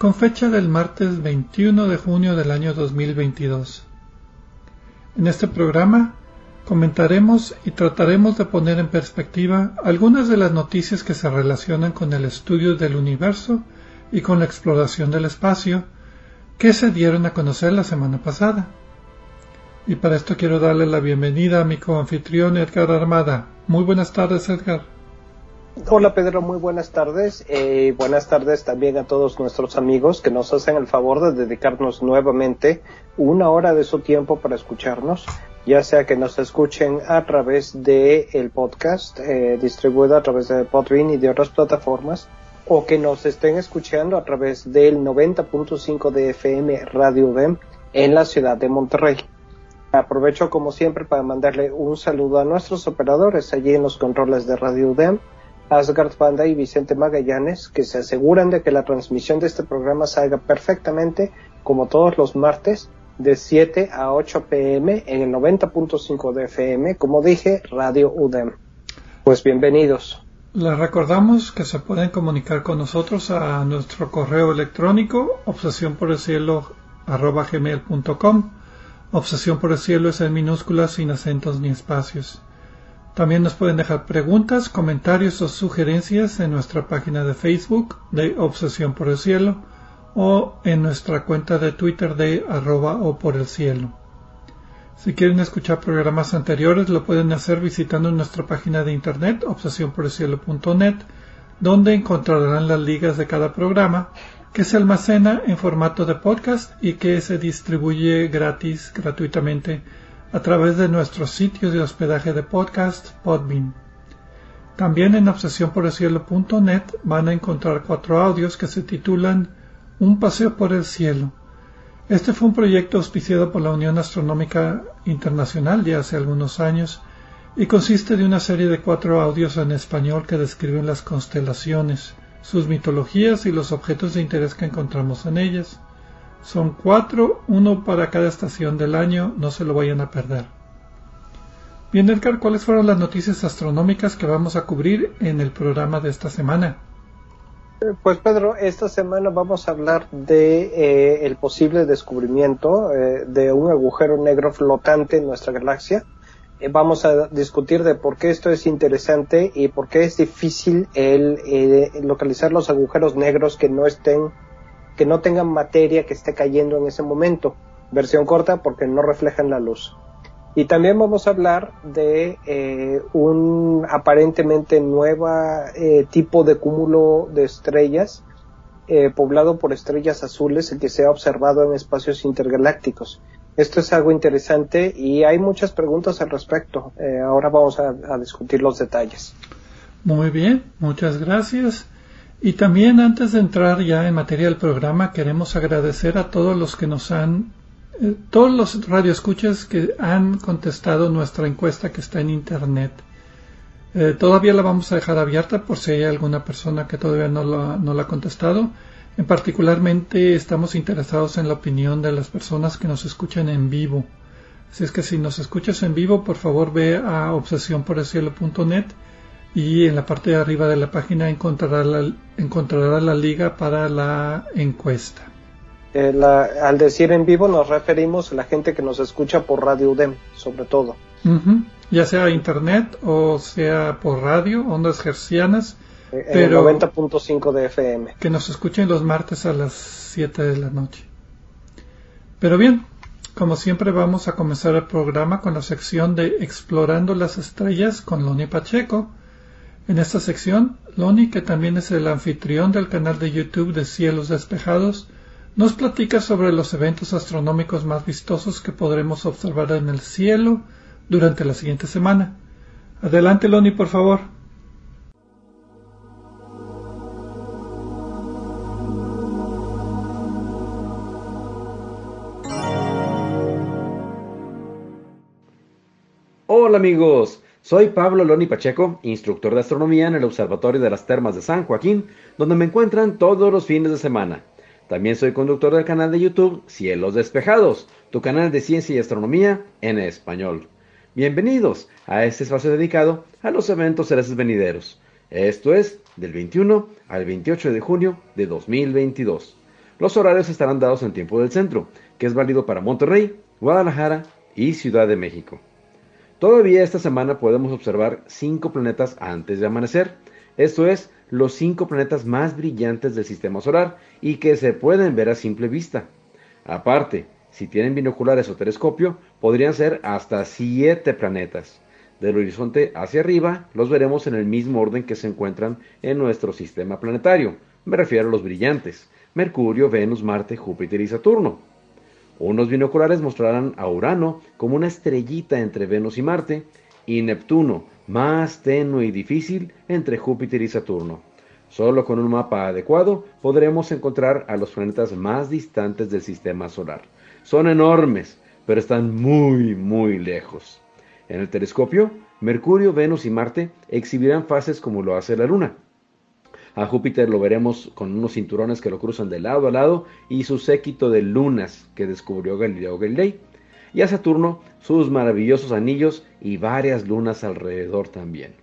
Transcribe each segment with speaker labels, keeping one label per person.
Speaker 1: con fecha del martes 21 de junio del año 2022. En este programa comentaremos y trataremos de poner en perspectiva algunas de las noticias que se relacionan con el estudio del universo y con la exploración del espacio que se dieron a conocer la semana pasada. Y para esto quiero darle la bienvenida a mi coanfitrión Edgar Armada. Muy buenas tardes, Edgar.
Speaker 2: Hola Pedro, muy buenas tardes. Eh, buenas tardes también a todos nuestros amigos que nos hacen el favor de dedicarnos nuevamente una hora de su tiempo para escucharnos, ya sea que nos escuchen a través de el podcast eh, distribuido a través de Podbean y de otras plataformas, o que nos estén escuchando a través del 90.5 de FM Radio UDEM en la ciudad de Monterrey. Aprovecho como siempre para mandarle un saludo a nuestros operadores allí en los controles de Radio UDEM Asgard Banda y Vicente Magallanes, que se aseguran de que la transmisión de este programa salga perfectamente, como todos los martes, de 7 a 8 pm en el 90.5 de FM, como dije, Radio UDEM. Pues bienvenidos.
Speaker 1: Les recordamos que se pueden comunicar con nosotros a nuestro correo electrónico obsesión por. Obsesión por el cielo es en minúsculas sin acentos ni espacios. También nos pueden dejar preguntas, comentarios o sugerencias en nuestra página de Facebook de Obsesión por el Cielo o en nuestra cuenta de Twitter de arroba o por el cielo. Si quieren escuchar programas anteriores lo pueden hacer visitando nuestra página de internet obsesiónporelcielo.net donde encontrarán las ligas de cada programa que se almacena en formato de podcast y que se distribuye gratis, gratuitamente a través de nuestro sitio de hospedaje de podcast Podbean. También en obsesiónporelcielo.net van a encontrar cuatro audios que se titulan Un paseo por el cielo. Este fue un proyecto auspiciado por la Unión Astronómica Internacional ya hace algunos años y consiste de una serie de cuatro audios en español que describen las constelaciones, sus mitologías y los objetos de interés que encontramos en ellas. Son cuatro, uno para cada estación del año, no se lo vayan a perder. Bien, Edgar, ¿cuáles fueron las noticias astronómicas que vamos a cubrir en el programa de esta semana?
Speaker 2: Eh, pues Pedro, esta semana vamos a hablar de eh, el posible descubrimiento eh, de un agujero negro flotante en nuestra galaxia. vamos a discutir de por qué esto es interesante y por qué es difícil el localizar los agujeros negros que no estén que no tengan materia que esté cayendo en ese momento. Versión corta porque no reflejan la luz. Y también vamos a hablar de eh, un aparentemente nuevo eh, tipo de cúmulo de estrellas eh, poblado por estrellas azules que se ha observado en espacios intergalácticos. Esto es algo interesante y hay muchas preguntas al respecto. ahora vamos a discutir los detalles.
Speaker 1: Muy bien, muchas gracias. Y también antes de entrar ya en materia del programa, queremos agradecer a todos los que nos han, eh, todos los radioescuchas que han contestado nuestra encuesta que está en internet. Eh, todavía la vamos a dejar abierta por si hay alguna persona que todavía no la, no la ha contestado. En particularmente estamos interesados en la opinión de las personas que nos escuchan en vivo. Así es que si nos escuchas en vivo, por favor ve a obsesiónporelcielo.net y en la parte de arriba de la página encontrará la, encontrará la liga para la encuesta.
Speaker 2: Eh, al decir en vivo nos referimos a la gente que nos escucha por Radio UDEM, sobre todo.
Speaker 1: Ya sea internet o sea por radio, ondas hercianas,
Speaker 2: Pero 90.5 de FM.
Speaker 1: Que nos escuchen los martes a las 7 de la noche. Pero bien, como siempre vamos a comenzar el programa con la sección de Explorando las Estrellas con Loni Pacheco. En esta sección, Loni, que también es el anfitrión del canal de YouTube de Cielos Despejados, nos platica sobre los eventos astronómicos más vistosos que podremos observar en el cielo durante la siguiente semana. Adelante, Loni, por favor.
Speaker 3: Hola amigos, soy Pablo Loni Pacheco, instructor de astronomía en el Observatorio de las Termas de San Joaquín, donde me encuentran todos los fines de semana. También soy conductor del canal de YouTube Cielos Despejados, tu canal de ciencia y astronomía en español. Bienvenidos a este espacio dedicado a los eventos celestes venideros. Esto es del 21 al 28 de junio de 2022. Los horarios estarán dados en tiempo del centro, que es válido para Monterrey, Guadalajara y Ciudad de México. Todavía esta semana podemos observar cinco planetas antes de amanecer, esto es, los cinco planetas más brillantes del sistema solar y que se pueden ver a simple vista. Aparte, si tienen binoculares o telescopio, podrían ser hasta siete planetas. Del horizonte hacia arriba los veremos en el mismo orden que se encuentran en nuestro sistema planetario. Me refiero a los brillantes, Mercurio, Venus, Marte, Júpiter y Saturno. Unos binoculares mostrarán a Urano como una estrellita entre Venus y Marte y Neptuno más tenue y difícil entre Júpiter y Saturno. Solo con un mapa adecuado podremos encontrar a los planetas más distantes del sistema solar. Son enormes, pero están muy, muy lejos. En el telescopio, Mercurio, Venus y Marte exhibirán fases como lo hace la Luna. A Júpiter lo veremos con unos cinturones que lo cruzan de lado a lado y su séquito de lunas que descubrió Galileo Galilei. Y a Saturno sus maravillosos anillos y varias lunas alrededor también.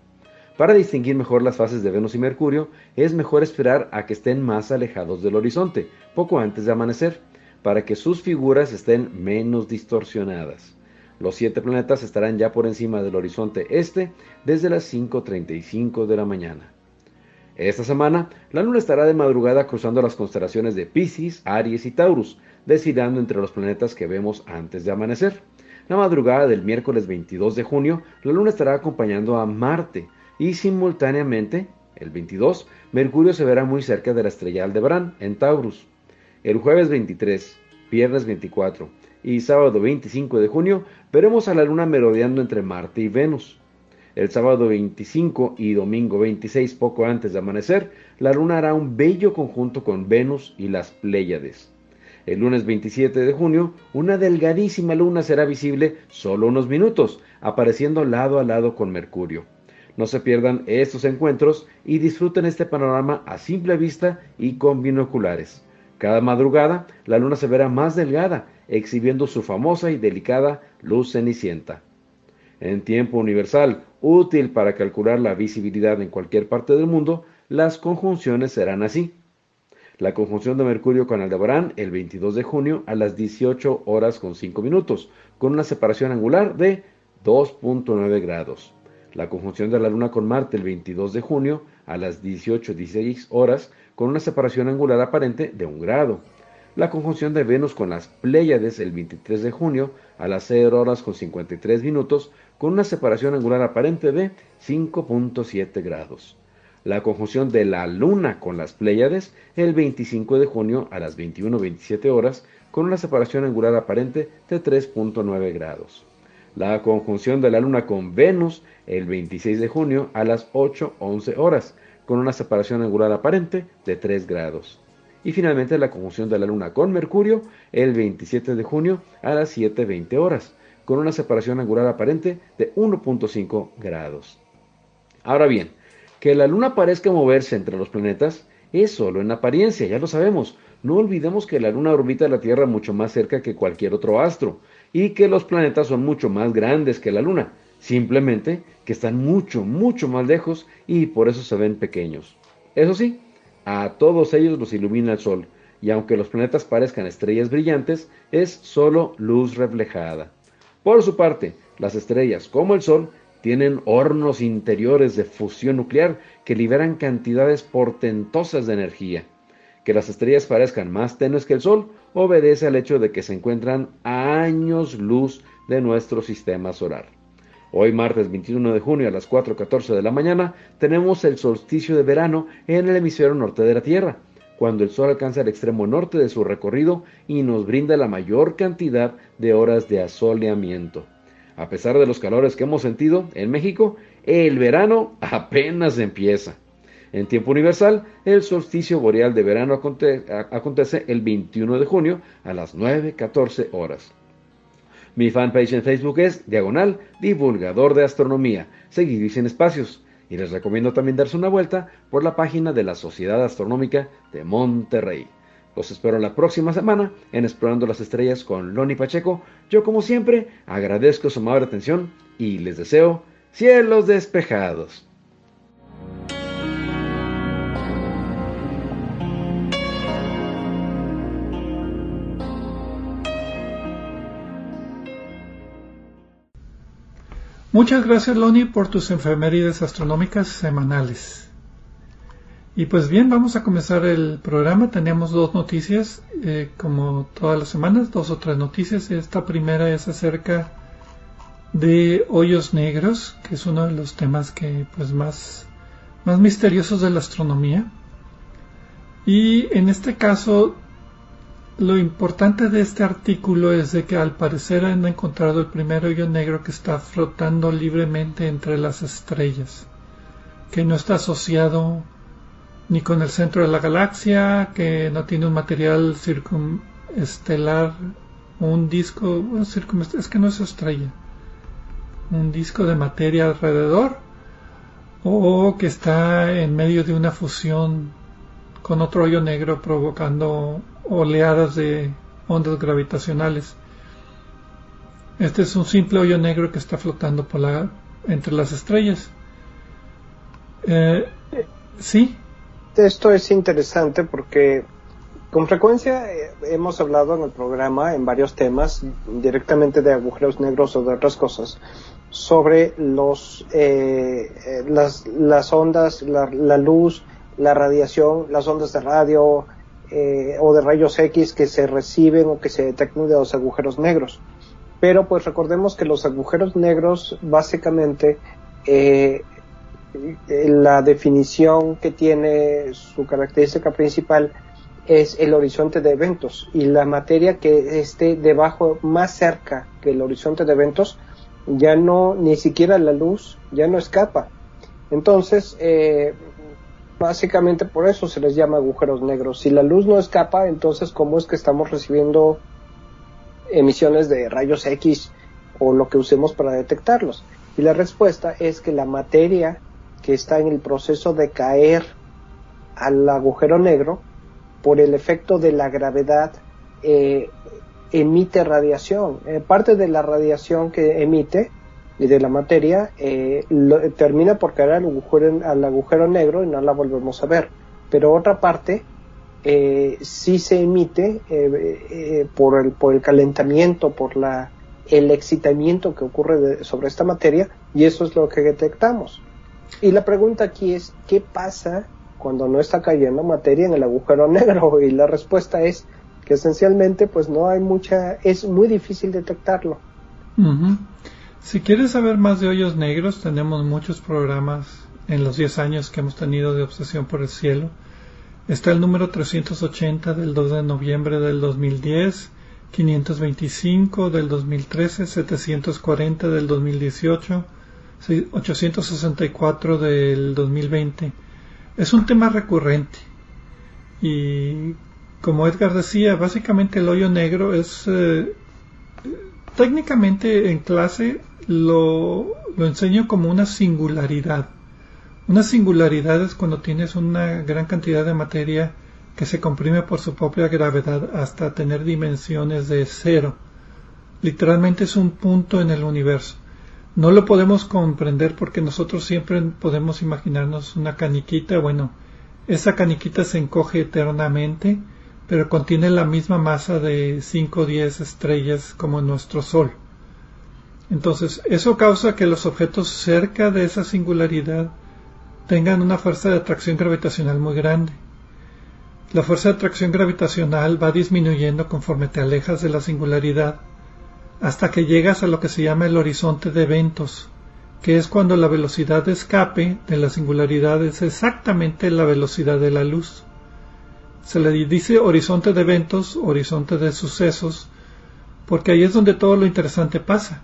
Speaker 3: Para distinguir mejor las fases de Venus y Mercurio, es mejor esperar a que estén más alejados del horizonte, poco antes de amanecer, para que sus figuras estén menos distorsionadas. Los siete planetas estarán ya por encima del horizonte este desde las 5.35 de la mañana. Esta semana, la luna estará de madrugada cruzando las constelaciones de Pisces, Aries y Taurus, desfilando entre los planetas que vemos antes de amanecer. La madrugada del miércoles 22 de junio, la luna estará acompañando a Marte y simultáneamente, el 22, Mercurio se verá muy cerca de la estrella Aldebarán, en Taurus. El jueves 23, viernes 24 y sábado 25 de junio veremos a la luna merodeando entre Marte y Venus. El sábado 25 y domingo 26, poco antes de amanecer, la luna hará un bello conjunto con Venus y las Pléyades. El lunes 27 de junio, una delgadísima luna será visible solo unos minutos, apareciendo lado a lado con Mercurio. No se pierdan estos encuentros y disfruten este panorama a simple vista y con binoculares. Cada madrugada, la luna se verá más delgada, exhibiendo su famosa y delicada luz cenicienta. En tiempo universal, útil para calcular la visibilidad en cualquier parte del mundo, las conjunciones serán así. La conjunción de Mercurio con Aldebarán el 22 de junio a las 18 horas con 5 minutos, con una separación angular de 2.9 grados. La conjunción de la Luna con Marte el 22 de junio a las 18.16 horas, con una separación angular aparente de 1 grado. La conjunción de Venus con las Pléyades el 23 de junio a las 0 horas con 53 minutos, con una separación angular aparente de 5.7 grados. La conjunción de la Luna con las Pléyades el 25 de junio a las 21.27 horas con una separación angular aparente de 3.9 grados. La conjunción de la Luna con Venus el 26 de junio a las 8.11 horas con una separación angular aparente de 3 grados. Y finalmente la conjunción de la Luna con Mercurio el 27 de junio a las 7.20 horas con una separación angular aparente de 1.5 grados. Ahora bien, que la Luna parezca moverse entre los planetas es solo en apariencia, ya lo sabemos. No olvidemos que la Luna orbita la Tierra mucho más cerca que cualquier otro astro y que los planetas son mucho más grandes que la Luna, simplemente que están mucho, mucho más lejos y por eso se ven pequeños. Eso sí, a todos ellos los ilumina el Sol, y aunque los planetas parezcan estrellas brillantes, es solo luz reflejada. Por su parte, las estrellas, como el Sol, tienen hornos interiores de fusión nuclear que liberan cantidades portentosas de energía. Que las estrellas parezcan más tenues que el Sol obedece al hecho de que se encuentran a años luz de nuestro sistema solar. Hoy martes 21 de junio a las 4.14 de la mañana tenemos el solsticio de verano en el hemisferio norte de la Tierra, cuando el Sol alcanza el extremo norte de su recorrido y nos brinda la mayor cantidad de horas de asoleamiento. A pesar de los calores que hemos sentido en México, el verano apenas empieza. En tiempo universal, el solsticio boreal de verano acontece el 21 de junio a las 9.14 horas. Mi fanpage en Facebook es Diagonal Divulgador de Astronomía, seguido y sin espacios. Y les recomiendo también darse una vuelta por la página de la Sociedad Astronómica de Monterrey. Los espero la próxima semana en Explorando las Estrellas con Loni Pacheco. Yo como siempre agradezco su amable atención y les deseo cielos despejados.
Speaker 1: Muchas gracias Loni por tus enfermerías astronómicas semanales. Y pues bien, vamos a comenzar el programa. Tenemos dos noticias, eh, como todas las semanas, dos o tres noticias. Esta primera es acerca de hoyos negros, que es uno de los temas que pues más, más misteriosos de la astronomía. Y en este caso, lo importante de este artículo es de que al parecer han encontrado el primer hoyo negro que está flotando libremente entre las estrellas, que no está asociado ni con el centro de la galaxia, que no tiene un material circunestelar, un disco, es que no es estrella, un disco de materia alrededor, o que está en medio de una fusión con otro hoyo negro provocando oleadas de ondas gravitacionales. Este es un simple hoyo negro que está flotando por la, entre las estrellas. Eh, sí,
Speaker 2: esto es interesante porque con frecuencia eh, hemos hablado en el programa en varios temas directamente de agujeros negros o de otras cosas sobre los eh, eh, las, ondas, la, luz, la radiación, las ondas de radio o de rayos X que se reciben o que se detectan de los agujeros negros. Pero pues recordemos que los agujeros negros básicamente la definición que tiene su característica principal es el horizonte de eventos y la materia que esté debajo más cerca que el horizonte de eventos ya no ni siquiera la luz ya no escapa entonces eh, básicamente por eso se les llama agujeros negros si la luz no escapa entonces cómo es que estamos recibiendo emisiones de rayos X o lo que usemos para detectarlos y la respuesta es que la materia que está en el proceso de caer al agujero negro por el efecto de la gravedad eh, emite radiación. Eh, parte de la radiación que emite y de la materia eh, termina por caer al agujero, al agujero negro y no la volvemos a ver. Pero otra parte sí se emite por, el, por el calentamiento, por la, el excitamiento que ocurre sobre esta materia y eso es lo que detectamos. Y la pregunta aquí es, ¿qué pasa cuando no está cayendo materia en el agujero negro? Y la respuesta es que esencialmente pues no hay mucha, es muy difícil detectarlo.
Speaker 1: Si quieres saber más de hoyos negros, tenemos muchos programas en los 10 años que hemos tenido de Obsesión por el Cielo. Está el número 380 del 2 de noviembre del 2010, 525 del 2013, 740 del 2018, 864 del 2020. Es un tema recurrente y como Edgar decía, básicamente el hoyo negro es eh, técnicamente en clase lo, lo enseño como una singularidad. Una singularidad es cuando tienes una gran cantidad de materia que se comprime por su propia gravedad hasta tener dimensiones de cero. Literalmente es un punto en el universo. No lo podemos comprender porque nosotros siempre podemos imaginarnos una caniquita, bueno, esa caniquita se encoge eternamente, pero contiene la misma masa de 5 o 10 estrellas como nuestro Sol. Entonces, eso causa que los objetos cerca de esa singularidad tengan una fuerza de atracción gravitacional muy grande. La fuerza de atracción gravitacional va disminuyendo conforme te alejas de la singularidad hasta que llegas a lo que se llama el horizonte de eventos, que es cuando la velocidad de escape de la singularidad es exactamente la velocidad de la luz. Se le dice horizonte de eventos, horizonte de sucesos, porque ahí es donde todo lo interesante pasa.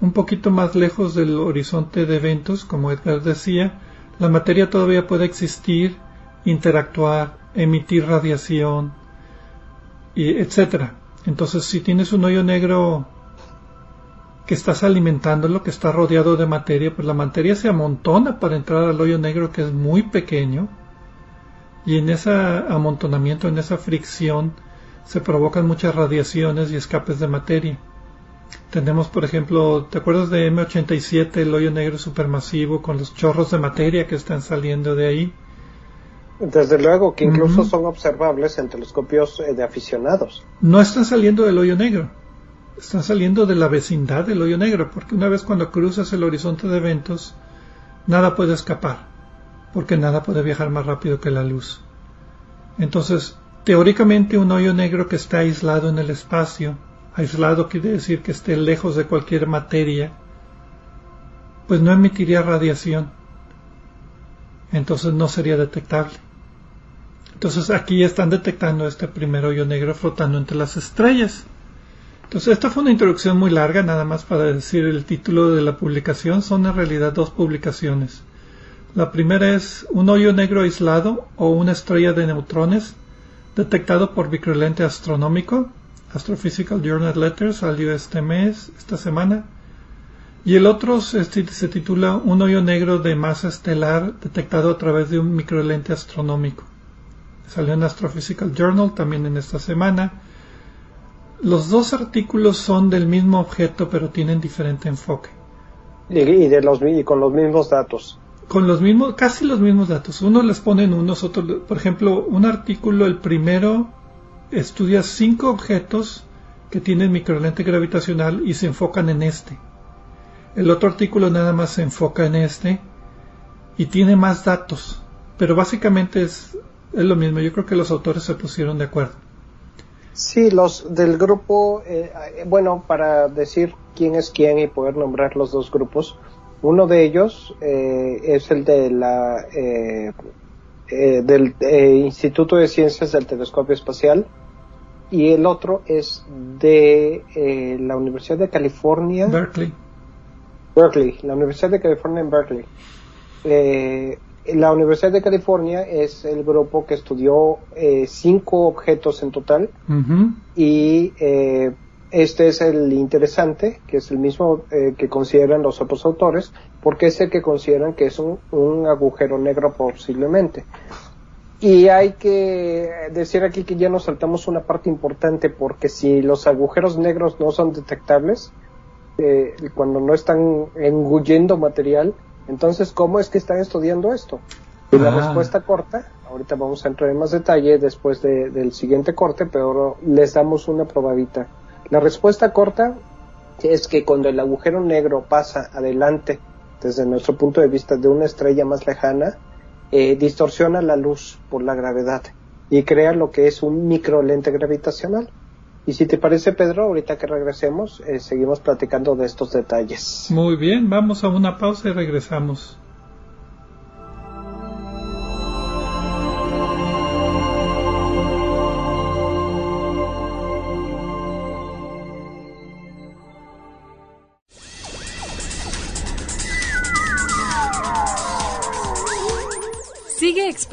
Speaker 1: Un poquito más lejos del horizonte de eventos, como Edgar decía, la materia todavía puede existir, interactuar, emitir radiación, y etcétera. Entonces, si tienes un hoyo negro que estás alimentándolo, que está rodeado de materia, pues la materia se amontona para entrar al hoyo negro que es muy pequeño y en ese amontonamiento, en esa fricción, se provocan muchas radiaciones y escapes de materia. Tenemos, por ejemplo, ¿te acuerdas de M87, el hoyo negro supermasivo, con los chorros de materia que están saliendo de ahí?
Speaker 2: Desde luego, que incluso son observables en telescopios eh, de aficionados.
Speaker 1: No están saliendo del hoyo negro está saliendo de la vecindad del hoyo negro, porque una vez cuando cruzas el horizonte de eventos, nada puede escapar, porque nada puede viajar más rápido que la luz. Entonces, teóricamente un hoyo negro que está aislado en el espacio, aislado quiere decir que esté lejos de cualquier materia, pues no emitiría radiación. Entonces no sería detectable. Entonces aquí están detectando este primer hoyo negro flotando entre las estrellas. Entonces, esta fue una introducción muy larga, nada más para decir el título de la publicación. Son en realidad dos publicaciones. La primera es Un hoyo negro aislado o una estrella de neutrones detectado por microlente astronómico, Astrophysical Journal Letters, salió este mes, esta semana. Y el otro se, se titula Un hoyo negro de masa estelar detectado a través de un microlente astronómico. Salió en Astrophysical Journal también en esta semana. Los dos artículos son del mismo objeto, pero tienen diferente enfoque.
Speaker 2: Y, de los, con los mismos datos.
Speaker 1: Con los mismos, casi los mismos datos. Uno les ponen unos, otros. Por ejemplo, un artículo, el primero, estudia cinco objetos que tienen microlente gravitacional y se enfocan en este. El otro artículo nada más se enfoca en este y tiene más datos, pero básicamente es, lo mismo. Yo creo que los autores se pusieron de acuerdo.
Speaker 2: Sí, los del grupo, eh, bueno, para decir quién es quién y poder nombrar los dos grupos, uno de ellos eh, es el de la eh, del Instituto de Ciencias del Telescopio Espacial y el otro es de la Universidad de California.
Speaker 1: Berkeley.
Speaker 2: Berkeley, la Universidad de California en Berkeley. La Universidad de California es el grupo que estudió eh, cinco objetos en total y eh, este es el interesante, que es el mismo eh, que consideran los otros autores, porque es el que consideran que es un, un agujero negro posiblemente. Y hay que decir aquí que ya nos saltamos una parte importante porque si los agujeros negros no son detectables, cuando no están engullendo material, entonces, ¿cómo es que están estudiando esto? Y la ah. respuesta corta, ahorita vamos a entrar en más detalle después del siguiente corte, pero les damos una probadita. La respuesta corta es que cuando el agujero negro pasa adelante, desde nuestro punto de vista, de una estrella más lejana, eh, distorsiona la luz por la gravedad y crea lo que es un microlente gravitacional. Y si te parece, Pedro, ahorita que regresemos, eh, seguimos platicando de estos detalles.
Speaker 1: Muy bien, vamos a una pausa y regresamos.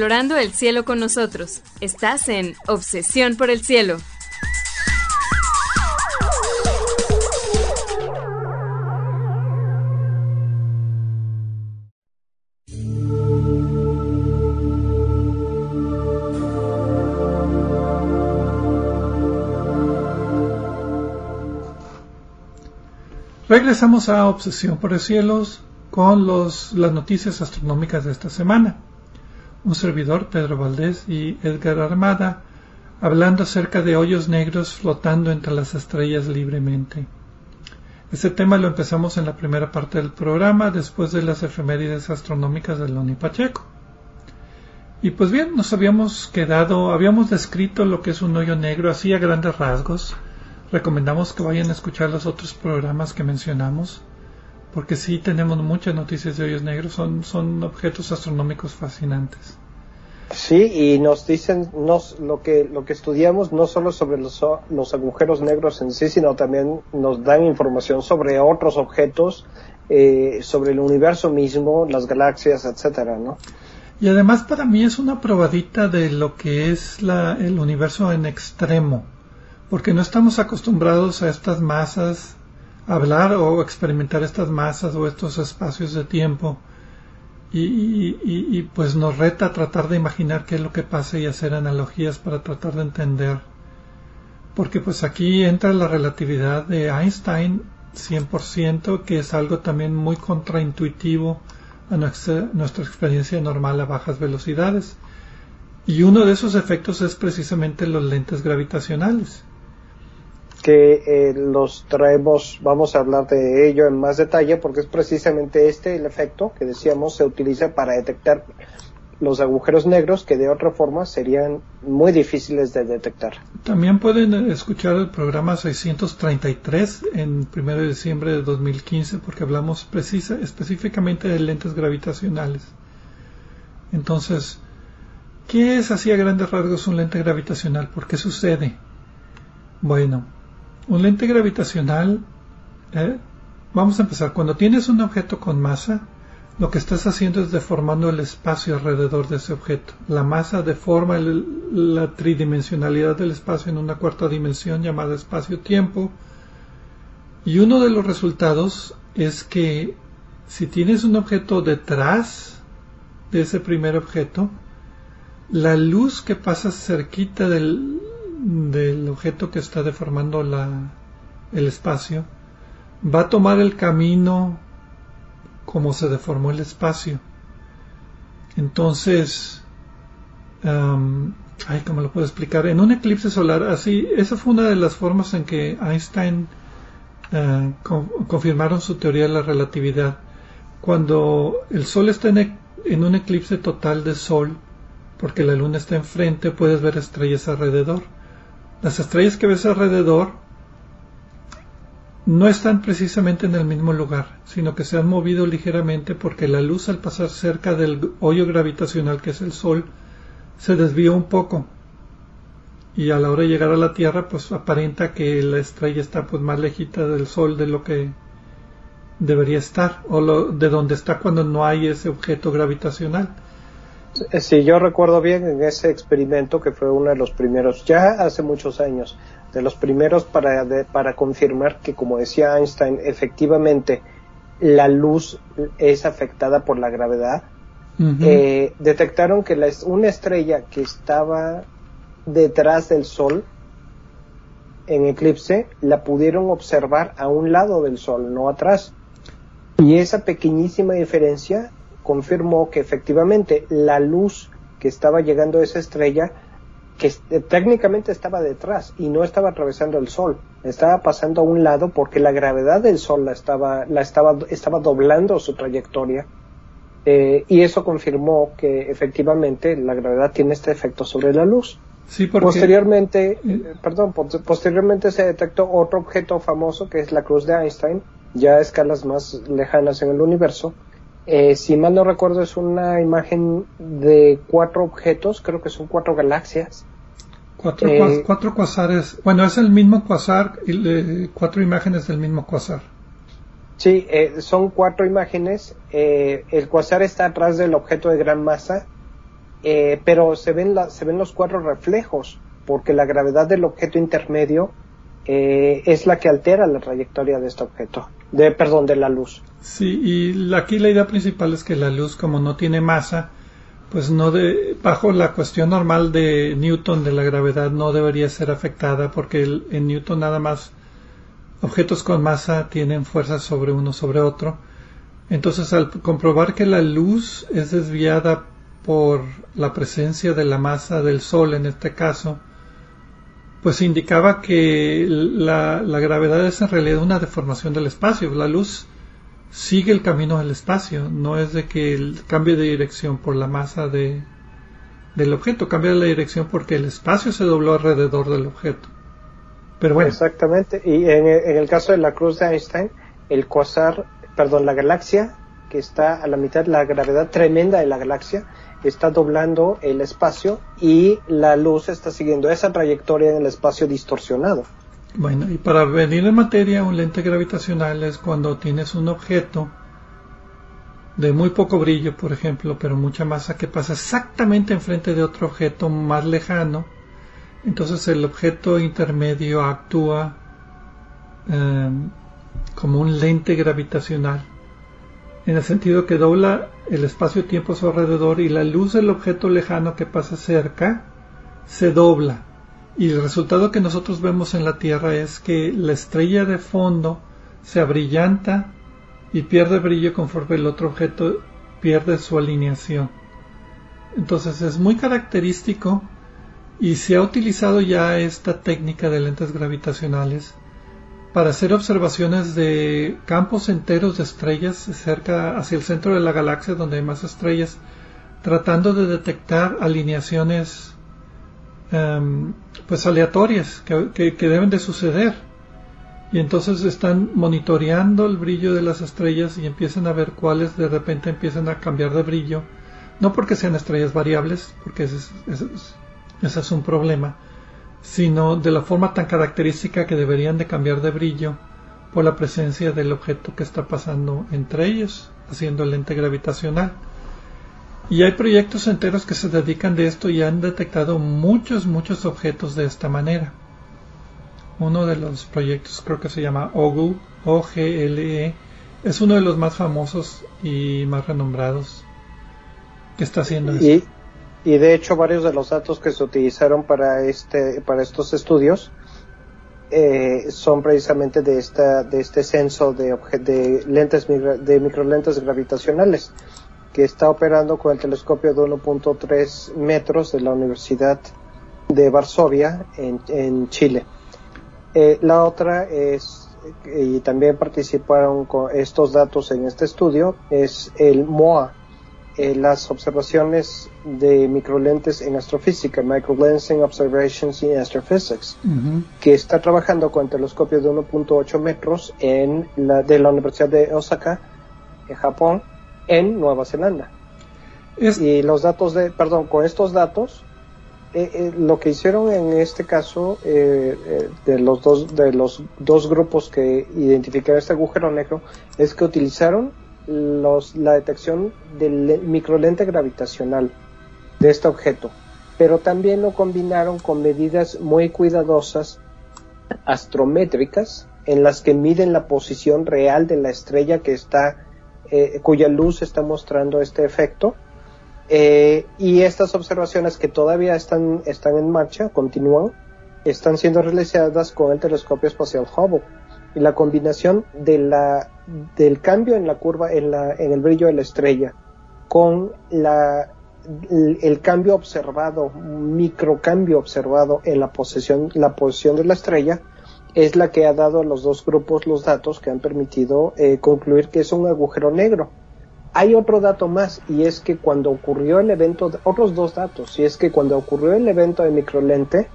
Speaker 4: Explorando el cielo con nosotros. Estás en Obsesión por el Cielo.
Speaker 1: Regresamos a Obsesión por el Cielo con los, las noticias astronómicas de esta semana. Un servidor, Pedro Valdés y Edgar Armada, hablando acerca de hoyos negros flotando entre las estrellas libremente. Este tema lo empezamos en la primera parte del programa, después de las efemérides astronómicas de Loni Pacheco. Y pues bien, nos habíamos quedado, habíamos descrito lo que es un hoyo negro así a grandes rasgos, recomendamos que vayan a escuchar los otros programas que mencionamos, porque sí tenemos muchas noticias de hoyos negros, son, son objetos astronómicos fascinantes.
Speaker 2: Sí, y nos dicen nos, lo, que, lo que estudiamos no solo sobre los, los agujeros negros en sí, sino también nos dan información sobre otros objetos, eh, sobre el universo mismo, las galaxias, etcétera, ¿no?
Speaker 1: Y además para mí es una probadita de lo que es la, el universo en extremo porque no estamos acostumbrados a estas masas, hablar o experimentar estas masas o estos espacios de tiempo. Y, pues nos reta a tratar de imaginar qué es lo que pasa y hacer analogías para tratar de entender. Porque pues aquí entra la relatividad de Einstein 100%, que es algo también muy contraintuitivo a nuestra, nuestra experiencia normal a bajas velocidades. Y uno de esos efectos es precisamente los lentes gravitacionales
Speaker 2: que eh, los traemos, vamos a hablar de ello en más detalle porque es precisamente este el efecto que decíamos se utiliza para detectar los agujeros negros que de otra forma serían muy difíciles de detectar.
Speaker 1: También pueden escuchar el programa 633 en 1 de diciembre de 2015 porque hablamos precisa, específicamente de lentes gravitacionales. Entonces, ¿qué es así a grandes rasgos un lente gravitacional? ¿Por qué sucede? Bueno, un lente gravitacional, ¿eh? vamos a empezar, cuando tienes un objeto con masa, lo que estás haciendo es deformando el espacio alrededor de ese objeto. La masa deforma la tridimensionalidad del espacio en una cuarta dimensión llamada espacio-tiempo. Y uno de los resultados es que si tienes un objeto detrás de ese primer objeto, la luz que pasa cerquita del, del objeto que está deformando la, el espacio va a tomar el camino como se deformó el espacio. Entonces, ay, ¿cómo lo puedo explicar? En un eclipse solar, así, esa fue una de las formas en que Einstein eh, confirmaron su teoría de la relatividad. Cuando el Sol está en, en un eclipse total de Sol, porque la Luna está enfrente, puedes ver estrellas alrededor las estrellas que ves alrededor no están precisamente en el mismo lugar, sino que se han movido ligeramente porque la luz al pasar cerca del hoyo gravitacional que es el Sol se desvió un poco y a la hora de llegar a la Tierra pues aparenta que la estrella está pues más lejita del Sol de lo que debería estar o de donde está cuando no hay ese objeto gravitacional.
Speaker 2: Si yo recuerdo bien en ese experimento que fue uno de los primeros, ya hace muchos años, de los primeros para, para confirmar que, como decía Einstein, efectivamente la luz es afectada por la gravedad, eh, detectaron que la, una estrella que estaba detrás del Sol en eclipse la pudieron observar a un lado del Sol, no atrás. Y esa pequeñísima diferencia confirmó que efectivamente la luz que estaba llegando a esa estrella, que técnicamente estaba detrás y no estaba atravesando el sol, estaba pasando a un lado porque la gravedad del sol la estaba, la estaba, estaba doblando su trayectoria. Eh, y eso confirmó que efectivamente la gravedad tiene este efecto sobre la luz.
Speaker 1: Sí,
Speaker 2: Posteriormente, eh, perdón, posteriormente se detectó otro objeto famoso que es la cruz de Einstein, ya a escalas más lejanas en el universo, eh, si mal no recuerdo, es una imagen de cuatro objetos, creo que son cuatro galaxias.
Speaker 1: Cuatro, eh, cuatro cuasares. Bueno, es el mismo cuasar cuatro imágenes del mismo cuasar.
Speaker 2: Sí, eh, son cuatro imágenes. el cuasar está atrás del objeto de gran masa eh, pero se ven, la, se ven los cuatro reflejos, porque la gravedad del objeto intermedio eh, es la que altera la trayectoria de este objeto, de, perdón, de la luz.
Speaker 1: Sí, y aquí la idea principal es que la luz, como no tiene masa, pues no de, bajo la cuestión normal de Newton de la gravedad no debería ser afectada porque en Newton nada más objetos con masa tienen fuerza sobre uno sobre otro. Entonces al comprobar que la luz es desviada por la presencia de la masa del Sol en este caso, pues indicaba que la, la gravedad es en realidad una deformación del espacio. La luz sigue el camino del espacio, no es de que cambie de dirección por la masa de, del objeto, cambia la dirección porque el espacio se dobló alrededor del objeto. Pero bueno.
Speaker 2: Exactamente, y en, el caso de la cruz de Einstein, el quasar, perdón, la galaxia, que está a la mitad, la gravedad tremenda de la galaxia, está doblando el espacio y la luz está siguiendo esa trayectoria en el espacio distorsionado.
Speaker 1: Bueno, y para venir en materia, un lente gravitacional es cuando tienes un objeto de muy poco brillo, por ejemplo, pero mucha masa que pasa exactamente enfrente de otro objeto más lejano. Entonces el objeto intermedio actúa em, como un lente gravitacional, en el sentido que dobla el espacio-tiempo a su alrededor y la luz del objeto lejano que pasa cerca se dobla y el resultado que nosotros vemos en la Tierra es que la estrella de fondo se abrillanta y pierde brillo conforme el otro objeto pierde su alineación. Entonces es muy característico y se ha utilizado ya esta técnica de lentes gravitacionales para hacer observaciones de campos enteros de estrellas cerca hacia el centro de la galaxia donde hay más estrellas, tratando de detectar alineaciones Em, pues aleatorias que, deben de suceder. Y entonces están monitoreando el brillo de las estrellas y empiezan a ver cuáles de repente empiezan a cambiar de brillo. No porque sean estrellas variables porque ese es, un problema sino de la forma tan característica que deberían de cambiar de brillo por la presencia del objeto que está pasando entre ellos haciendo el lente gravitacional y hay proyectos enteros que se dedican de esto y han detectado muchos, muchos objetos de esta manera. Uno de los proyectos creo que se llama OGLE, O-G-L-E, es uno de los más famosos y más renombrados que está haciendo
Speaker 2: y, Y de hecho varios de los datos que se utilizaron para este, para estos estudios eh, son precisamente de esta, de este censo de, de lentes de microlentes gravitacionales que está operando con el telescopio de 1.3 metros de la Universidad de Varsovia en, Chile. Eh, la otra es, y también participaron con estos datos en este estudio, es el MOA, eh, las observaciones de microlentes en astrofísica, Microlensing Observations in Astrophysics, que está trabajando con el telescopio de 1.8 metros en la, de la Universidad de Osaka, en Japón, en Nueva Zelanda. Y los datos de, perdón, con estos datos, eh, eh, lo que hicieron en este caso eh, de los dos de los dos grupos que identificaron este agujero negro es que utilizaron los, la detección del microlente gravitacional de este objeto, pero también lo combinaron con medidas muy cuidadosas astrométricas en las que miden la posición real de la estrella que está eh, cuya luz está mostrando este efecto. Eh, y estas observaciones que todavía están, están en marcha, continúan, están siendo realizadas con el telescopio espacial Hubble. Y la combinación de la, del cambio en la curva, en, la, en el brillo de la estrella, con la, el, cambio observado, microcambio observado en la posición, la posición de la estrella, es la que ha dado a los dos grupos los datos que han permitido eh, concluir que es un agujero negro. Hay otro dato más y es que cuando ocurrió el evento, otros dos datos, y es que cuando ocurrió el evento de microlente,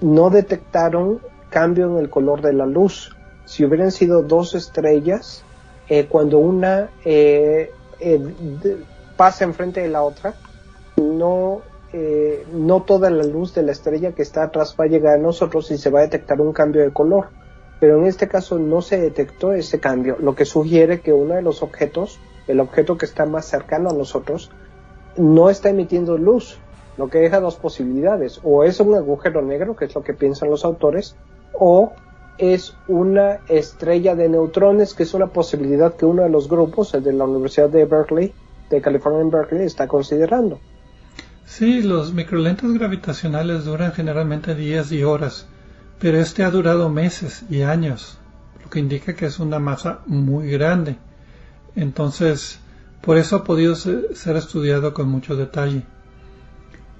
Speaker 2: no detectaron cambio en el color de la luz. Si hubieran sido dos estrellas, eh, cuando una eh, pasa enfrente de la otra, no eh, no toda la luz de la estrella que está atrás va a llegar a nosotros y se va a detectar un cambio de color. Pero en este caso no se detectó ese cambio, lo que sugiere que uno de los objetos, el objeto que está más cercano a nosotros, no está emitiendo luz, lo que deja dos posibilidades, o es un agujero negro, que es lo que piensan los autores, o es una estrella de neutrones, que es una posibilidad que uno de los grupos, el de la Universidad de Berkeley, de California en Berkeley, está considerando.
Speaker 1: Sí, los microlentes gravitacionales duran generalmente días y horas, pero este ha durado meses y años, lo que indica que es una masa muy grande. Entonces, por eso ha podido ser estudiado con mucho detalle.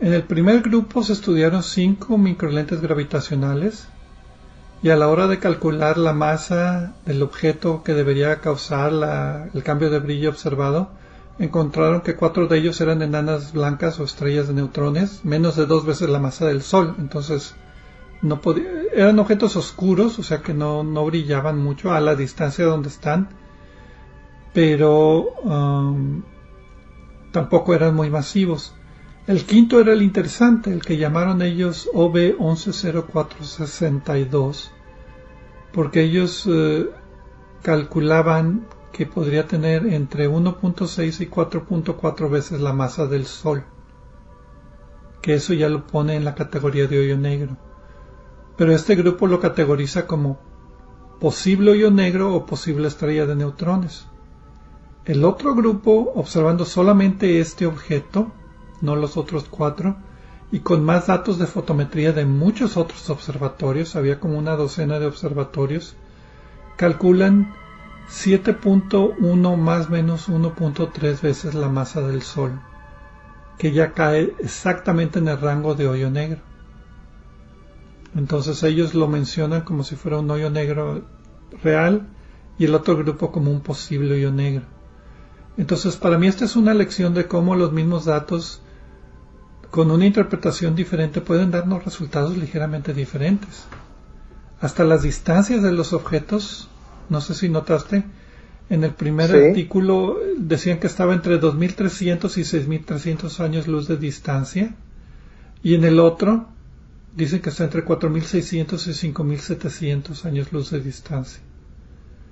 Speaker 1: En el primer grupo se estudiaron cinco microlentes gravitacionales y a la hora de calcular la masa del objeto que debería causar el cambio de brillo observado, encontraron que cuatro de ellos eran enanas blancas o estrellas de neutrones, menos de dos veces la masa del Sol. Entonces, no eran objetos oscuros, o sea que no, brillaban mucho a la distancia donde están, pero um, tampoco eran muy masivos. El quinto era el interesante, el que llamaron ellos OB110462, porque ellos eh, calculaban que podría tener entre 1.6 y 4.4 veces la masa del Sol, que eso ya lo pone en la categoría de hoyo negro. Pero este grupo lo categoriza como posible hoyo negro o posible estrella de neutrones. El otro grupo, observando solamente este objeto, no los otros cuatro, y con más datos de fotometría de muchos otros observatorios, había como una docena de observatorios, calculan 7.1 más menos 1.3 veces la masa del Sol, que ya cae exactamente en el rango de hoyo negro. Entonces ellos lo mencionan como si fuera un hoyo negro real y el otro grupo como un posible hoyo negro. Entonces para mí esta es una lección de cómo los mismos datos con una interpretación diferente pueden darnos resultados ligeramente diferentes. Hasta las distancias de los objetos no sé si notaste, en el primer artículo decían que estaba entre 2.300 y 6.300 años luz de distancia, y en el otro dicen que está entre 4.600 y 5.700 años luz de distancia.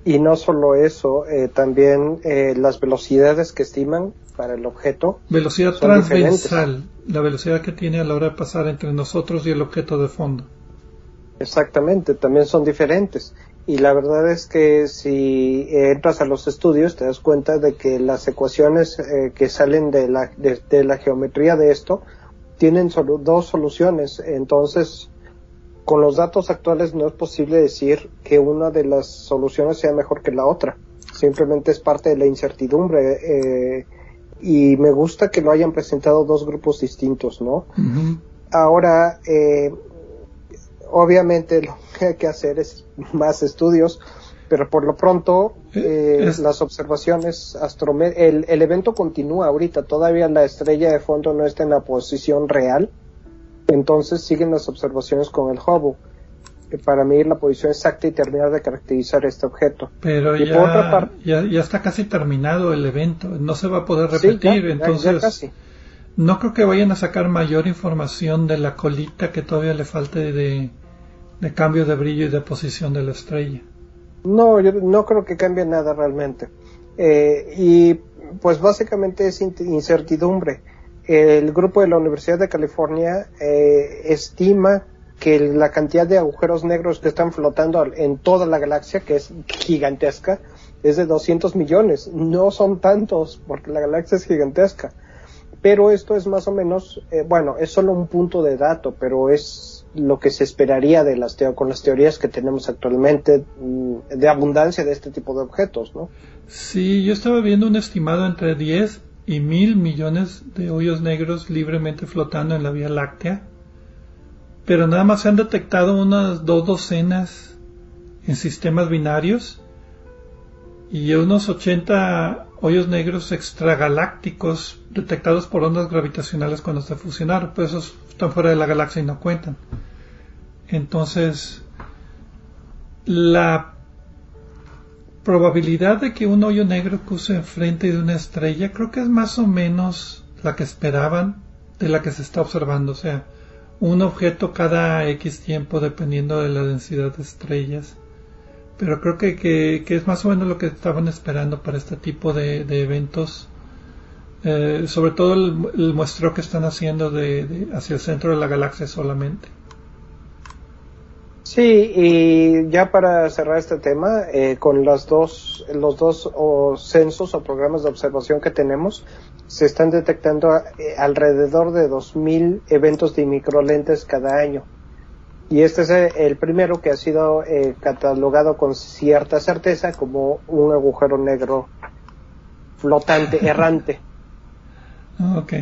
Speaker 2: Y no solo eso, eh, también eh, las velocidades que estiman para el objeto.
Speaker 1: Velocidad transversal, la velocidad que tiene a la hora de pasar entre nosotros y el objeto de fondo.
Speaker 2: Exactamente, también son diferentes y la verdad es que si entras a los estudios te das cuenta de que las ecuaciones eh, que salen de la, de, la geometría de esto tienen solo dos soluciones. Entonces, con los datos actuales no es posible decir que una de las soluciones sea mejor que la otra. Simplemente es parte de la incertidumbre. Eh, y me gusta que lo hayan presentado dos grupos distintos, ¿no? Ahora, eh, obviamente lo que hay que hacer es más estudios, pero por lo pronto eh, eh las observaciones el, el evento continúa ahorita, todavía la estrella de fondo no está en la posición real, entonces siguen las observaciones con el Hubble para medir la posición exacta y terminar de caracterizar este objeto.
Speaker 1: Pero ya, ya, está casi terminado el evento, no se va a poder repetir, entonces no creo que vayan a sacar mayor información de la colita que todavía le falte de, de cambio de brillo y de posición de la estrella.
Speaker 2: No, yo no creo que cambie nada realmente. Eh, y pues básicamente es incertidumbre. El grupo de la Universidad de California eh, estima que la cantidad de agujeros negros que están flotando en toda la galaxia, que es gigantesca, es de 200 millones. No son tantos porque la galaxia es gigantesca. Pero esto es más o menos, eh, bueno, es solo un punto de dato, pero es lo que se esperaría de las con las teorías que tenemos actualmente mm, de abundancia de este tipo de objetos, ¿no?
Speaker 1: Sí, yo estaba viendo un estimado entre 10 y mil millones de hoyos negros libremente flotando en la Vía Láctea, pero nada más se han detectado unas dos docenas en sistemas binarios y unos 80 hoyos negros extragalácticos detectados por ondas gravitacionales cuando se fusionaron, pues esos están fuera de la galaxia y no cuentan. Entonces, la probabilidad de que un hoyo negro cruce enfrente de una estrella creo que es más o menos la que esperaban de la que se está observando. O sea, un objeto cada X tiempo dependiendo de la densidad de estrellas. Pero creo que, que, es más o menos lo que estaban esperando para este tipo de, de eventos eh, sobre todo el, muestreo que están haciendo de, hacia el centro de la galaxia solamente.
Speaker 2: Sí, y ya para cerrar este tema, eh, con las dos, los dos censos o programas de observación que tenemos, se están detectando eh, alrededor de 2.000 eventos de microlentes cada año. Y este es el primero que ha sido eh, catalogado con cierta certeza como un agujero negro flotante, errante.
Speaker 1: Ok.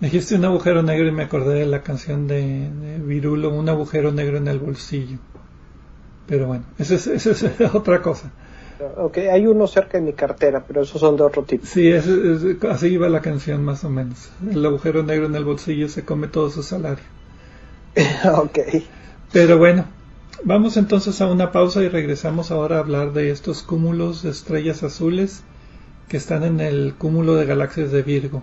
Speaker 1: Dijiste un agujero negro y me acordé de la canción de, Virulo, un agujero negro en el bolsillo. Pero bueno, esa es, otra cosa.
Speaker 2: Ok, hay uno cerca de mi cartera, pero esos son de otro tipo.
Speaker 1: Sí, así iba la canción más o menos. El agujero negro en el bolsillo se come todo su salario.
Speaker 2: ok.
Speaker 1: Pero bueno, vamos entonces a una pausa y regresamos ahora a hablar de estos cúmulos de estrellas azules que están en el cúmulo de galaxias de Virgo.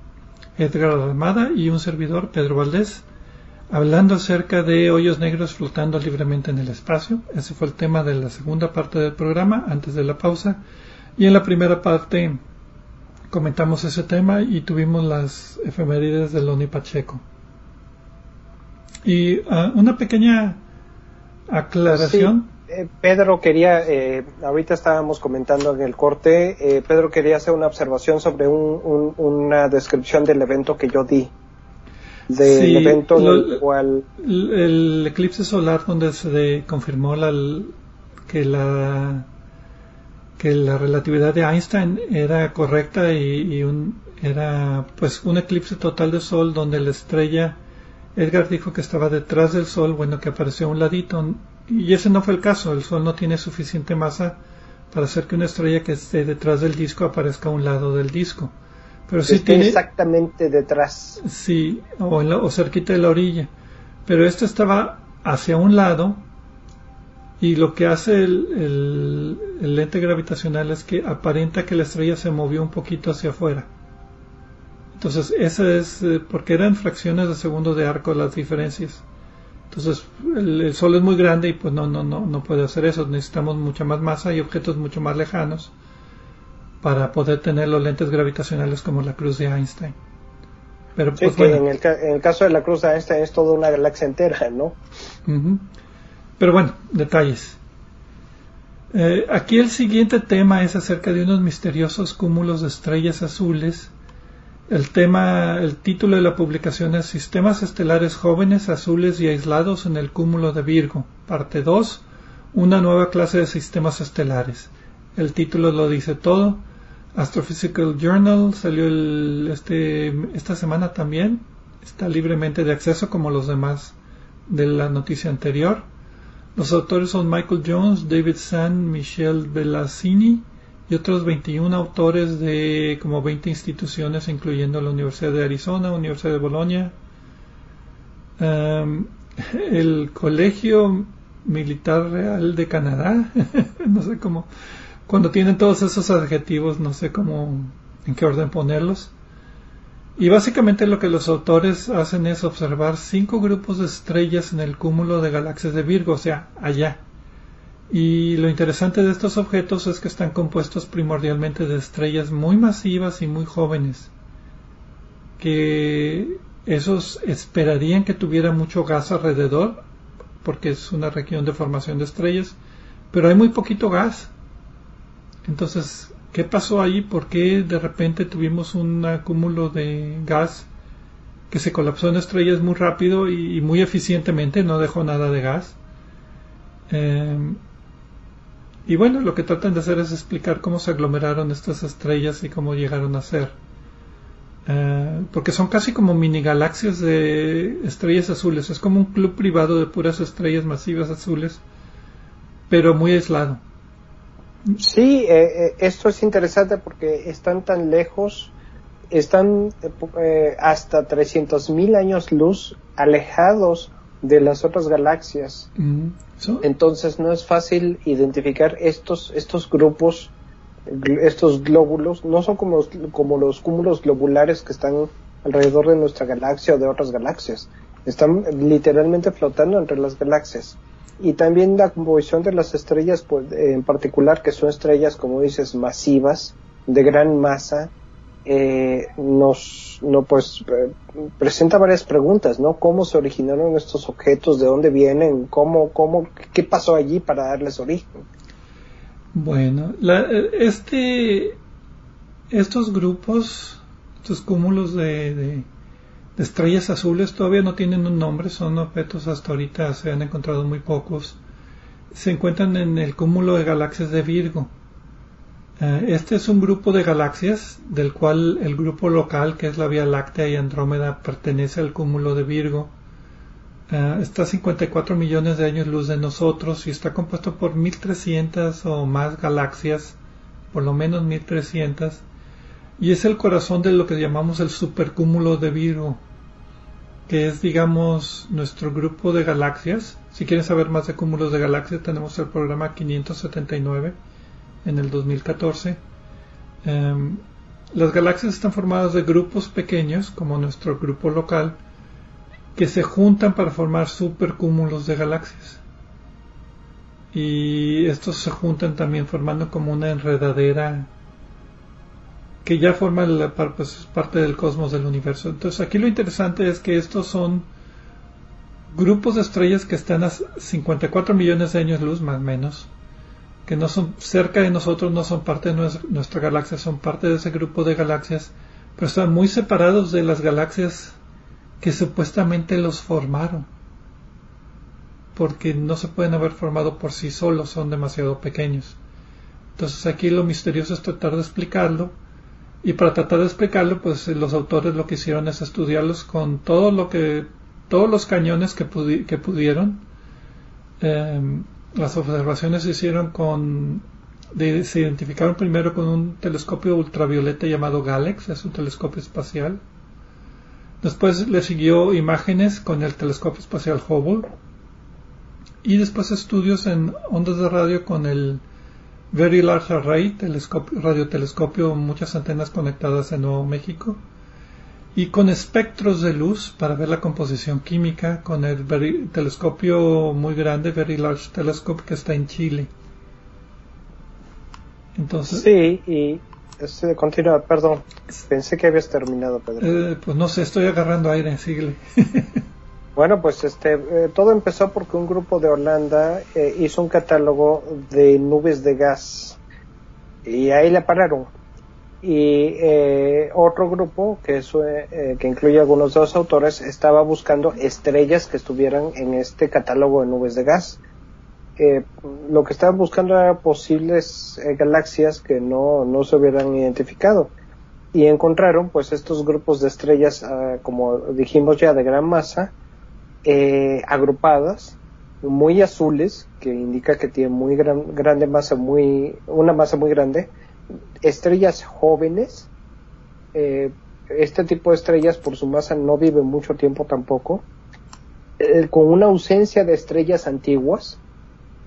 Speaker 1: Edgar Armada y un servidor, Pedro Valdés, hablando acerca de hoyos negros flotando libremente en el espacio. Ese fue el tema de la segunda parte del programa, antes de la pausa. Y en la primera parte comentamos ese tema y tuvimos las efemérides de Loni Pacheco. Y ah, una pequeña aclaración.
Speaker 2: Eh, Pedro quería, eh, ahorita estábamos comentando en el corte, eh, Pedro quería hacer una observación sobre una descripción del evento que yo di. Del evento en el cual...
Speaker 1: El, eclipse solar donde se confirmó la, que la que la relatividad de Einstein era correcta y, y un, era pues un eclipse total de sol donde la estrella Edgar dijo que estaba detrás del sol, bueno que apareció a un ladito y ese no fue el caso, el Sol no tiene suficiente masa para hacer que una estrella que esté detrás del disco aparezca a un lado del disco. Pero sí tiene
Speaker 2: exactamente detrás.
Speaker 1: Sí, o, en o cerquita de la orilla. Pero esto estaba hacia un lado y lo que hace el, el, lente gravitacional es que aparenta que la estrella se movió un poquito hacia afuera. Entonces, esa es eh, porque eran fracciones de segundo de arco las diferencias. Entonces el, Sol es muy grande y pues no, no, no, no puede hacer eso. Necesitamos mucha más masa y objetos mucho más lejanos para poder tener los lentes gravitacionales como la cruz de Einstein.
Speaker 2: Pero pues, en, el, en, el, caso de la cruz de Einstein es toda una galaxia entera, ¿no?
Speaker 1: Pero bueno, detalles. Eh, aquí el siguiente tema es acerca de unos misteriosos cúmulos de estrellas azules el tema, el título de la publicación es Sistemas estelares jóvenes, azules y aislados en el cúmulo de Virgo, parte 2, una nueva clase de sistemas estelares. El título lo dice todo. Astrophysical Journal salió este, esta semana también. Está libremente de acceso como los demás de la noticia anterior. Los autores son Michael Jones, David Sand, Michelle Bellassini y otros 21 autores de como 20 instituciones, incluyendo la Universidad de Arizona, Universidad de Bolonia, um, el Colegio Militar Real de Canadá, no sé cómo, cuando tienen todos esos adjetivos, no sé cómo, en qué orden ponerlos. Y básicamente lo que los autores hacen es observar cinco grupos de estrellas en el cúmulo de galaxias de Virgo, o sea, allá. Y lo interesante de estos objetos es que están compuestos primordialmente de estrellas muy masivas y muy jóvenes, que esos esperarían que tuviera mucho gas alrededor, porque es una región de formación de estrellas, pero hay muy poquito gas. Entonces, ¿qué pasó ahí? ¿Por qué de repente tuvimos un acúmulo de gas que se colapsó en estrellas muy rápido y, muy eficientemente, no dejó nada de gas? Em, y bueno, lo que tratan de hacer es explicar cómo se aglomeraron estas estrellas y cómo llegaron a ser. Eh, porque son casi como mini galaxias de estrellas azules. Es como un club privado de puras estrellas masivas azules, pero muy aislado.
Speaker 2: Sí, eh, eh, esto es interesante porque están tan lejos, están hasta 300.000 años luz alejados de las otras galaxias. Mm, Entonces no es fácil identificar estos, estos grupos estos glóbulos no son como los, como los cúmulos globulares que están alrededor de nuestra galaxia o de otras galaxias. Están literalmente flotando entre las galaxias. Y también la composición de las estrellas, pues, en particular, que son estrellas, como dices, masivas, de gran masa, eh, nos no, pues, eh, presenta varias preguntas, ¿no? ¿Cómo se originaron estos objetos? ¿De dónde vienen? ¿Cómo, cómo, qué pasó allí para darles origen?
Speaker 1: Bueno, este, estos grupos, estos cúmulos de, estrellas azules todavía no tienen un nombre, son objetos hasta ahorita se han encontrado muy pocos. Se encuentran en el cúmulo de galaxias de Virgo. Eh, este es un grupo de galaxias del cual el grupo local, que es la Vía Láctea y Andrómeda, pertenece al cúmulo de Virgo Ah, está a 54 millones de años luz de nosotros y está compuesto por 1300 o más galaxias, por lo menos 1300, y es el corazón de lo que llamamos el supercúmulo de Virgo, que es, digamos, nuestro grupo de galaxias. Si quieren saber más de cúmulos de galaxias, tenemos el programa 579 en el 2014. Em, las galaxias están formadas de grupos pequeños, como nuestro grupo local, que se juntan para formar supercúmulos de galaxias. Y estos se juntan también formando como una enredadera que ya forma pues, parte del cosmos del universo. Entonces aquí lo interesante es que estos son grupos de estrellas que están a 54 millones de años luz más o menos, que no son cerca de nosotros, no son parte de nuestra galaxia, son parte de ese grupo de galaxias, pero están muy separados de las galaxias que supuestamente los formaron, porque no se pueden haber formado por sí solos, son demasiado pequeños. Entonces aquí lo misterioso es tratar de explicarlo, y para tratar de explicarlo, pues los autores lo que hicieron es estudiarlos con todo lo que, todos los cañones que, pudieron. Em, las observaciones se hicieron con se identificaron primero con un telescopio ultravioleta llamado Galex, es un telescopio espacial. Después le siguió imágenes con el telescopio espacial Hubble y después estudios en ondas de radio con el Very Large Array, telescopio, radiotelescopio, muchas antenas conectadas en Nuevo México, y con espectros de luz para ver la composición química con el telescopio muy grande, Very Large Telescope, que está en Chile.
Speaker 2: Entonces, sí, y este, continúa, perdón. Pensé que habías terminado, Pedro.
Speaker 1: Eh, pues no sé, estoy agarrando aire, síguele.
Speaker 2: bueno, pues este, eh, todo empezó porque un grupo de Holanda eh, hizo un catálogo de nubes de gas y ahí la pararon. Y otro grupo, que, es, que incluye algunos dos autores, estaba buscando estrellas que estuvieran en este catálogo de nubes de gas. Lo que estaban buscando eran posibles eh, galaxias que no, no se hubieran identificado. Y encontraron pues estos grupos de estrellas ah, como dijimos ya de gran masa eh, agrupadas muy azules, que indica que tienen muy gran, grande masa, muy, una masa muy grande, estrellas jóvenes, eh, este tipo de estrellas por su masa no vive mucho tiempo tampoco, eh, con una ausencia de estrellas antiguas,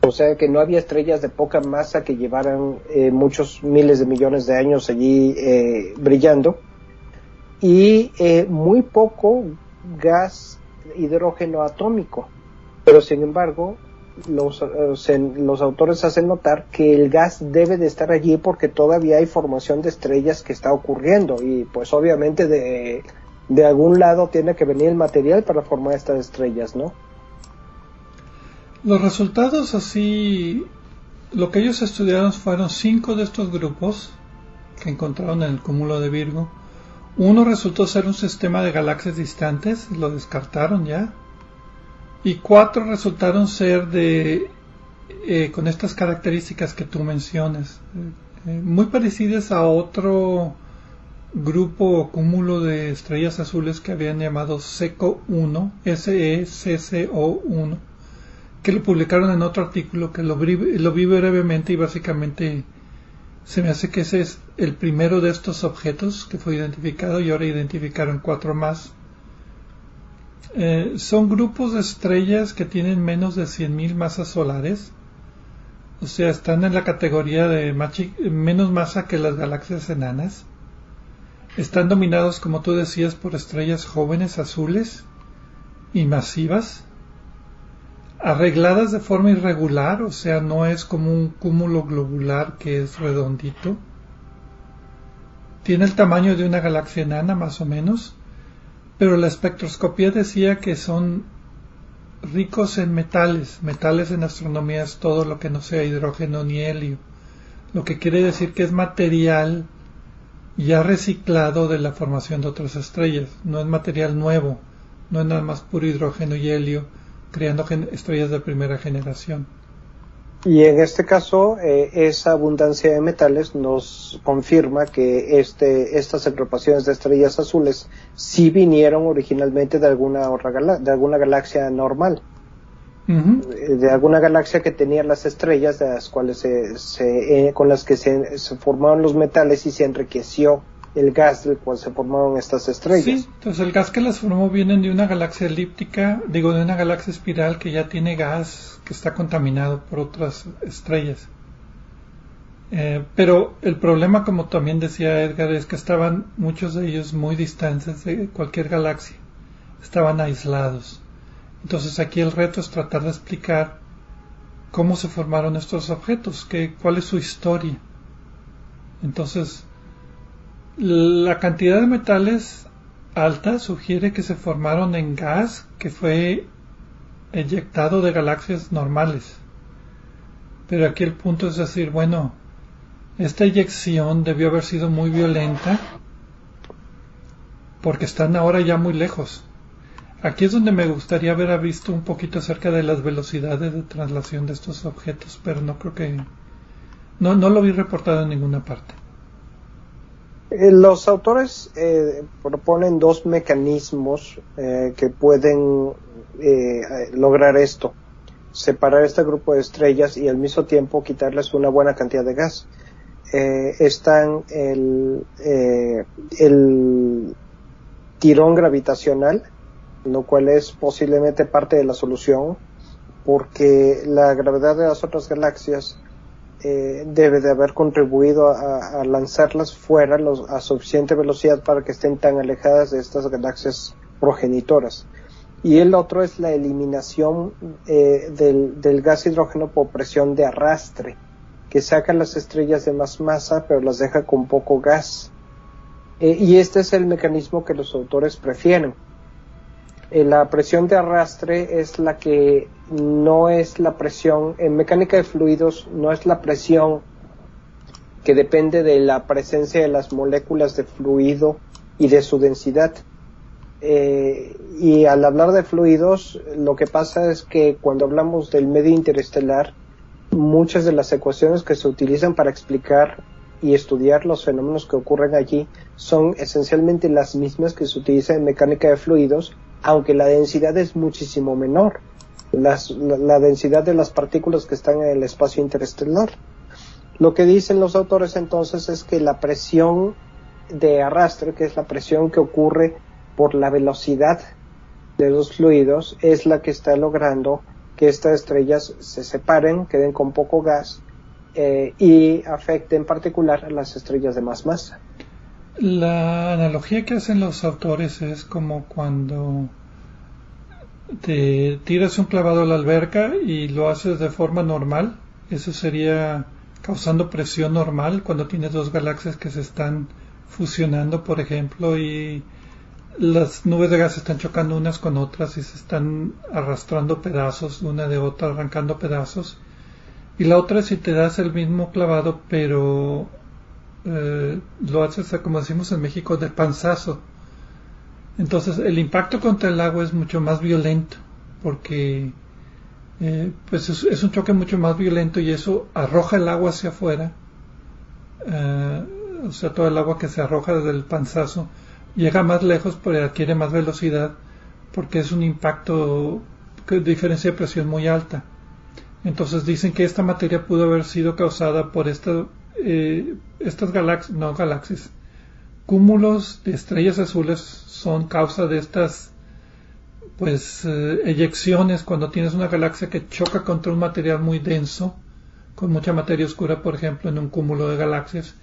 Speaker 2: o sea que no había estrellas de poca masa que llevaran eh, muchos miles de millones de años allí brillando, y muy poco gas hidrógeno atómico. Pero sin embargo, los, eh, los autores hacen notar que el gas debe de estar allí porque todavía hay formación de estrellas que está ocurriendo y pues obviamente de, de algún lado tiene que venir el material para formar estas estrellas, ¿no?
Speaker 1: Los resultados así, lo que ellos estudiaron fueron cinco de estos grupos que encontraron en el cúmulo de Virgo. Uno resultó ser un sistema de galaxias distantes, lo descartaron ya y cuatro resultaron ser de eh, con estas características que tú mencionas, eh, eh, muy parecidas a otro grupo o cúmulo de estrellas azules que habían llamado SECO 1, SECCO 1, que lo publicaron en otro artículo que lo, lo vi brevemente y básicamente se me hace que ese es el primero de estos objetos que fue identificado y ahora identificaron cuatro más eh, son grupos de estrellas que tienen menos de 100.000 masas solares. O sea, están en la categoría de menos masa que las galaxias enanas. Están dominados, como tú decías, por estrellas jóvenes azules y masivas. Arregladas de forma irregular, o sea, no es como un cúmulo globular que es redondito. Tiene el tamaño de una galaxia enana, más o menos pero la espectroscopía decía que son ricos en metales. Metales en astronomía es todo lo que no sea hidrógeno ni helio, lo que quiere decir que es material ya reciclado de la formación de otras estrellas, no es material nuevo, no es nada más puro hidrógeno y helio creando estrellas de primera generación.
Speaker 2: Y en este caso, eh, esa abundancia de metales nos confirma que este, estas agrupaciones de estrellas azules sí vinieron originalmente de alguna, otra de alguna galaxia normal. De alguna galaxia que tenía las estrellas de las cuales se, eh, con las que se, se formaron los metales y se enriqueció el gas del cual se formaron estas estrellas.
Speaker 1: Sí, entonces el gas que las formó vienen de una galaxia elíptica, digo, de una galaxia espiral que ya tiene gas que está contaminado por otras estrellas. Eh, pero el problema, como también decía Edgar, es que estaban muchos de ellos muy distantes de cualquier galaxia, estaban aislados. Entonces aquí el reto es tratar de explicar cómo se formaron estos objetos, que, cuál es su historia. Entonces, la cantidad de metales alta sugiere que se formaron en gas que fue eyectado de galaxias normales. Pero aquí el punto es decir, bueno, esta eyección debió haber sido muy violenta porque están ahora ya muy lejos. Aquí es donde me gustaría haber visto un poquito acerca de las velocidades de traslación de estos objetos, pero no creo que... No, no lo vi reportado en ninguna parte.
Speaker 2: Eh, los autores eh, proponen dos mecanismos eh, que pueden lograr esto. Separar este grupo de estrellas y al mismo tiempo quitarles una buena cantidad de gas. están el, el tirón gravitacional, lo cual es posiblemente parte de la solución, porque la gravedad de las otras galaxias eh, debe de haber contribuido a, lanzarlas fuera a suficiente velocidad para que estén tan alejadas de estas galaxias progenitoras. Y el otro es la eliminación eh, del, gas hidrógeno por presión de arrastre, que saca las estrellas de más masa pero las deja con poco gas. Eh, y este es el mecanismo que los autores prefieren. La presión de arrastre es la que no es la presión, en mecánica de fluidos no es la presión que depende de la presencia de las moléculas de fluido y de su densidad. Eh, y al hablar de fluidos, lo que pasa es que cuando hablamos del medio interestelar, muchas de las ecuaciones que se utilizan para explicar y estudiar los fenómenos que ocurren allí son esencialmente las mismas que se utilizan en mecánica de fluidos, aunque la densidad es muchísimo menor. la, densidad de las partículas que están en el espacio interestelar. Lo que dicen los autores entonces es que la presión de arrastre, que es la presión que ocurre por la velocidad de los fluidos, es la que está logrando que estas estrellas se separen, queden con poco gas eh, y afecte en particular a las estrellas de más masa.
Speaker 1: La analogía que hacen los autores es como cuando te tiras un clavado a la alberca y lo haces de forma normal. Eso sería causando presión normal cuando tienes dos galaxias que se están fusionando, por ejemplo, y las nubes de gas están chocando unas con otras y se están arrastrando pedazos una de otra, arrancando pedazos. Y la otra si te das el mismo clavado, pero eh, lo haces, como decimos en México, de panzazo. Entonces el impacto contra el agua es mucho más violento, porque eh, pues es, un choque mucho más violento y eso arroja el agua hacia afuera. Eh, o sea, todo el agua que se arroja desde el panzazo llega más lejos porque adquiere más velocidad porque es un impacto de diferencia de presión muy alta. Entonces dicen que esta materia pudo haber sido causada por esta, eh, estas galaxias, no galaxias, cúmulos de estrellas azules son causa de estas pues eh, eyecciones cuando tienes una galaxia que choca contra un material muy denso con mucha materia oscura por ejemplo en un cúmulo de galaxias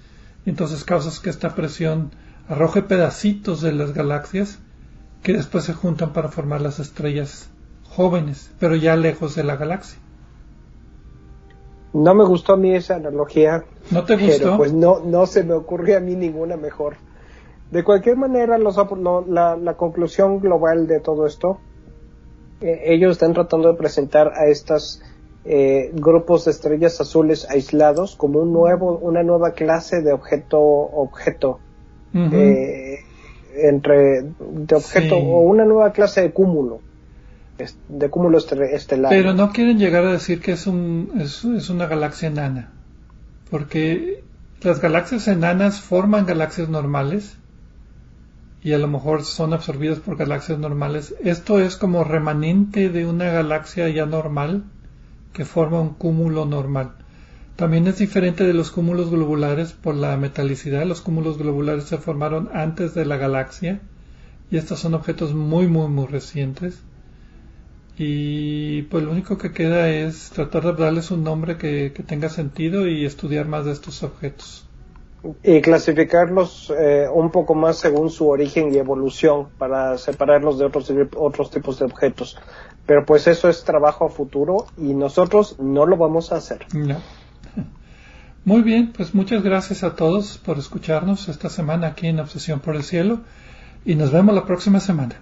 Speaker 1: entonces causas que esta presión arroje pedacitos de las galaxias que después se juntan para formar las estrellas jóvenes, pero ya lejos de la galaxia.
Speaker 2: No me gustó a mí esa analogía.
Speaker 1: ¿No te gustó?
Speaker 2: Pero pues no, no se me ocurrió a mí ninguna mejor. De cualquier manera, los, la, la, conclusión global de todo esto, eh, ellos están tratando de presentar a estos eh, grupos de estrellas azules aislados como un nuevo, una nueva clase de objeto objeto eh, entre de objeto o una nueva clase de cúmulo de estelar.
Speaker 1: Pero no quieren llegar a decir que es, un, es una galaxia enana, porque las galaxias enanas forman galaxias normales y a lo mejor son absorbidas por galaxias normales. Esto es como remanente de una galaxia ya normal que forma un cúmulo normal. También es diferente de los cúmulos globulares por la metalicidad. Los cúmulos globulares se formaron antes de la galaxia y estos son objetos muy, muy, muy recientes. Y pues lo único que queda es tratar de darles un nombre que, tenga sentido y estudiar más de estos objetos.
Speaker 2: Y clasificarlos eh, un poco más según su origen y evolución para separarlos de otros, otros tipos de objetos. Pero pues eso es trabajo a futuro y nosotros no lo vamos a hacer.
Speaker 1: No. Muy bien, pues muchas gracias a todos por escucharnos esta semana aquí en Obsesión por el Cielo y nos vemos la próxima semana.